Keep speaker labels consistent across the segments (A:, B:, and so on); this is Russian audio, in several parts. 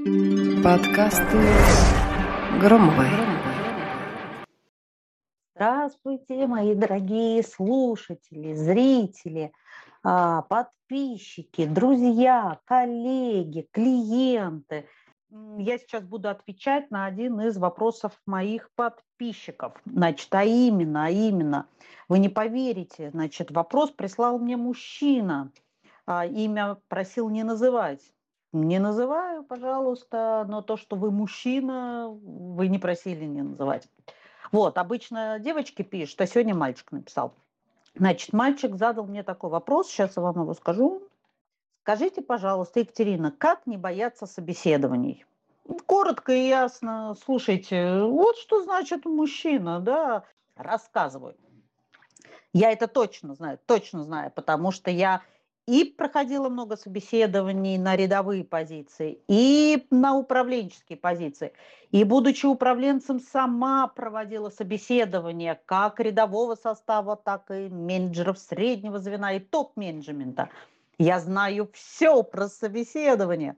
A: Подкасты Громовой.
B: Здравствуйте, мои дорогие слушатели, зрители, а, подписчики, друзья, коллеги, клиенты. Я сейчас буду отвечать на один из вопросов моих подписчиков. Значит, а именно, а именно, вы не поверите, значит, вопрос прислал мне мужчина, а имя просил не называть. Не называю, пожалуйста, но то, что вы мужчина, вы не просили не называть. Вот, обычно девочки пишут, а сегодня мальчик написал. Значит, мальчик задал мне такой вопрос, сейчас я вам его скажу. Скажите, пожалуйста, Екатерина, как не бояться собеседований? Коротко и ясно, слушайте, вот что значит мужчина, да, рассказываю. Я это точно знаю, точно знаю, потому что я и проходила много собеседований на рядовые позиции, и на управленческие позиции. И, будучи управленцем, сама проводила собеседования как рядового состава, так и менеджеров среднего звена и топ-менеджмента. Я знаю все про собеседование.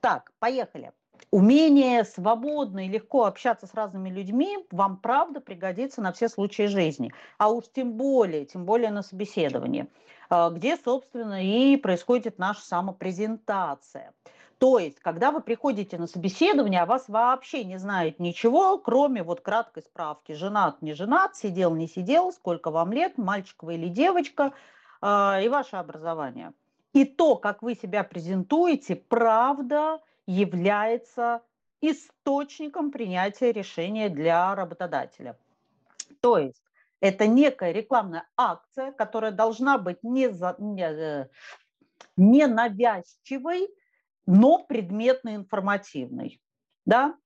B: Так, поехали. Умение свободно и легко общаться с разными людьми вам правда пригодится на все случаи жизни. А уж тем более, тем более на собеседовании. А, где, собственно, и происходит наша самопрезентация. То есть, когда вы приходите на собеседование, а вас вообще не знает ничего, кроме вот краткой справки, женат, не женат, сидел, не сидел, сколько вам лет, мальчик вы или девочка, а, и ваше образование. И то, как вы себя презентуете, правда является источником принятия решения для работодателя. То есть это некая рекламная акция, которая должна быть не, за, не, э, не навязчивой, но предметно-информативной. Да?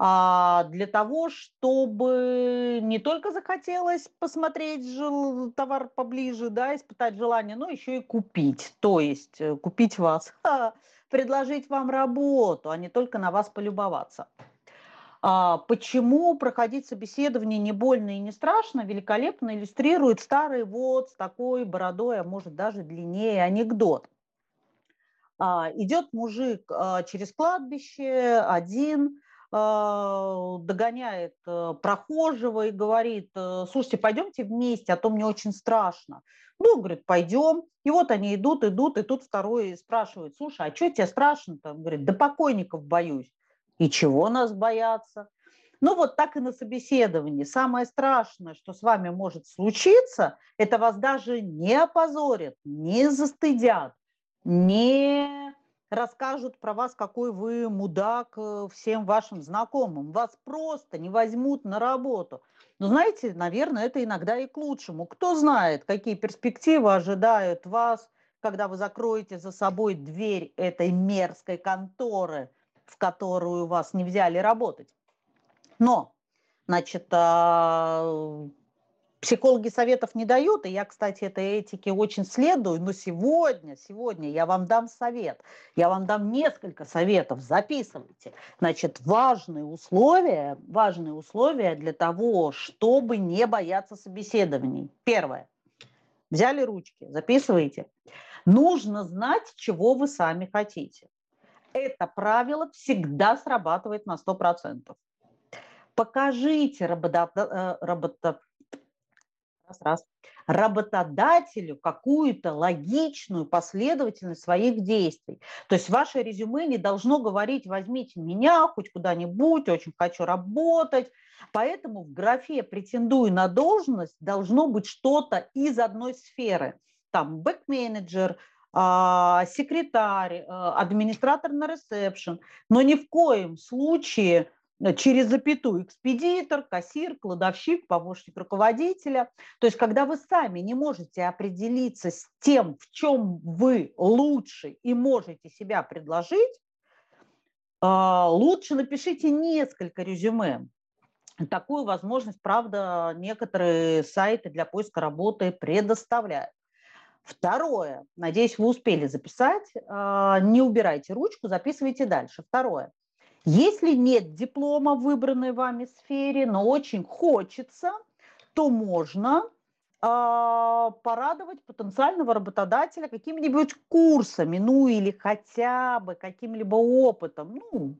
B: а, для того, чтобы не только захотелось посмотреть жил, товар поближе, да, испытать желание, но еще и купить, то есть э, купить вас, предложить вам работу, а не только на вас полюбоваться. А, почему проходить собеседование не больно и не страшно, великолепно иллюстрирует старый вот с такой бородой, а может даже длиннее анекдот. А, идет мужик а, через кладбище один, догоняет э, прохожего и говорит, э, слушайте, пойдемте вместе, а то мне очень страшно. Ну, говорит, пойдем. И вот они идут, идут, и тут второй спрашивает, слушай, а что тебе страшно-то? Он говорит, да покойников боюсь. И чего нас бояться? Ну вот так и на собеседовании. Самое страшное, что с вами может случиться, это вас даже не опозорят, не застыдят, не расскажут про вас, какой вы мудак э, всем вашим знакомым. Вас просто не возьмут на работу. Но знаете, наверное, это иногда и к лучшему. Кто знает, какие перспективы ожидают вас, когда вы закроете за собой дверь этой мерзкой конторы – в которую вас не взяли работать. Но, значит, а, психологи советов не дают, и я, кстати, этой этике очень следую, но сегодня, сегодня я вам дам совет, я вам дам несколько советов, записывайте. Значит, важные условия, важные условия для того, чтобы не бояться собеседований. Первое. Взяли ручки, записывайте. Нужно знать, чего вы сами хотите это правило всегда срабатывает на 100%. Покажите работа, э, раз, раз, работодателю какую-то логичную последовательность своих действий. То есть ваше резюме не должно говорить «возьмите меня хоть куда-нибудь, очень хочу работать». Поэтому в графе «претендую на должность» должно быть что-то из одной сферы. Там бэк-менеджер, а, секретарь, а, администратор на ресепшн, но ни в коем случае э, через запятую экспедитор, кассир, кладовщик, помощник руководителя. То есть, когда вы сами не можете определиться с тем, в чем вы лучше и можете себя предложить, а, лучше напишите несколько резюме. Такую возможность, правда, некоторые сайты для поиска работы предоставляют. Второе, надеюсь, вы успели записать, а, не убирайте ручку, записывайте дальше. Второе, если нет диплома в выбранной вами сфере, но очень хочется, то можно а, порадовать потенциального работодателя какими-нибудь курсами, ну или хотя бы каким-либо опытом. Ну,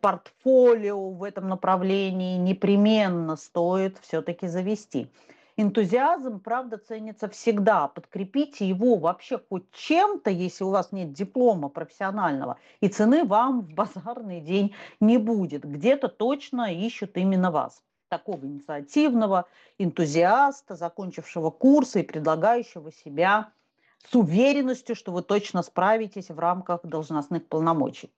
B: портфолио в этом направлении непременно стоит все-таки завести. Энтузиазм, правда, ценится всегда. Подкрепите его вообще хоть чем-то, если у вас нет диплома профессионального, и цены вам в базарный день не будет. Где-то точно ищут именно вас такого инициативного энтузиаста, закончившего курсы и предлагающего себя с уверенностью, что вы точно справитесь в рамках должностных полномочий.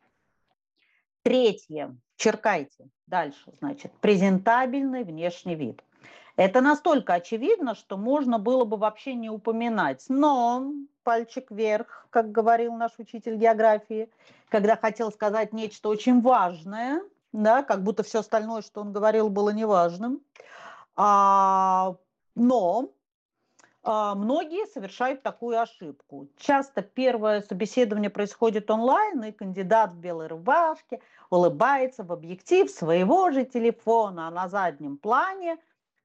B: Третье. Черкайте. Дальше, значит, презентабельный внешний вид. Это настолько очевидно, что можно было бы вообще не упоминать. Но пальчик вверх, как говорил наш учитель географии, когда хотел сказать нечто очень важное, да, как будто все остальное, что он говорил, было неважным. А, но а, многие совершают такую ошибку. Часто первое собеседование происходит онлайн, и кандидат в белой рубашке улыбается в объектив своего же телефона, а на заднем плане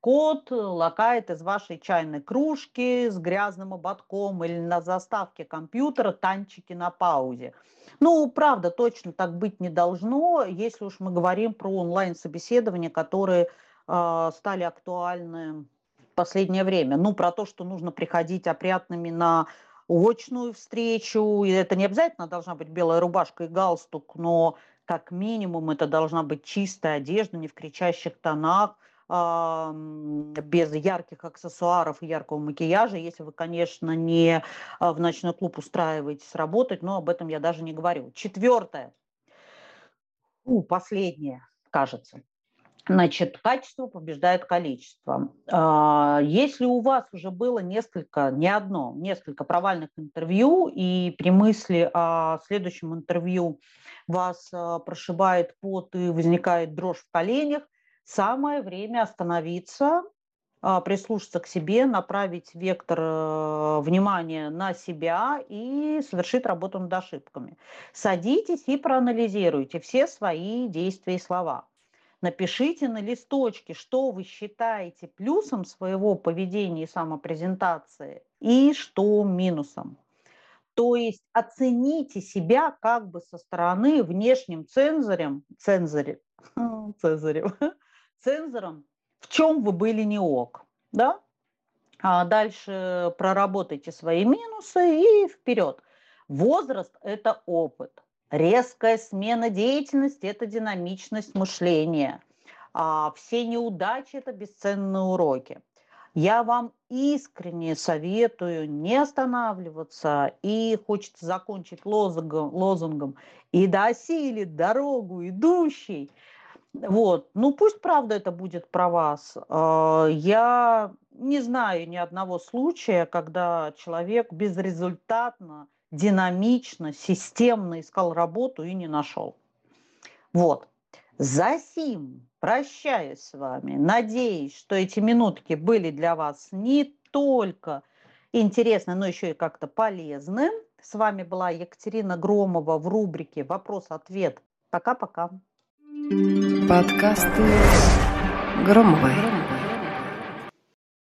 B: кот лакает из вашей чайной кружки с грязным ободком или на заставке компьютера танчики на паузе. Ну, правда, точно так быть не должно, если уж мы говорим про онлайн-собеседования, которые э, стали актуальны в последнее время. Ну, про то, что нужно приходить опрятными на очную встречу, и это не обязательно должна быть белая рубашка и галстук, но как минимум это должна быть чистая одежда, не в кричащих тонах, без ярких аксессуаров и яркого макияжа, если вы, конечно, не а, в ночной клуб устраиваетесь работать, но об этом я даже не говорю. Четвертое, у, последнее, кажется. Значит, качество побеждает количество. А, если у вас уже было несколько, не одно, несколько провальных интервью, и при мысли о следующем интервью вас а, прошибает пот и возникает дрожь в коленях, самое время остановиться, а, прислушаться к себе, направить вектор э, внимания на себя и совершить работу над ошибками. Садитесь и проанализируйте все свои действия и слова. Напишите на листочке, что вы считаете плюсом своего поведения и самопрезентации и что минусом. То есть оцените себя как бы со стороны внешним цензорем, цензоре, цензорем, цензором, в чем вы были не ок, да? А дальше проработайте свои минусы и вперед. Возраст – это опыт. Резкая смена деятельности – это динамичность мышления. А все неудачи – это бесценные уроки. Я вам искренне советую не останавливаться и хочется закончить лозунгом, лозунгом «И досилит дорогу идущий», вот. Ну, пусть правда это будет про вас. А, я не знаю ни одного случая, когда человек безрезультатно, динамично, системно искал работу и не нашел. Вот. Засим, прощаюсь с вами. Надеюсь, что эти минутки были для вас не только интересны, но еще и как-то полезны. С вами была Екатерина Громова в рубрике «Вопрос-ответ». Пока-пока.
A: Подкасты Громовой.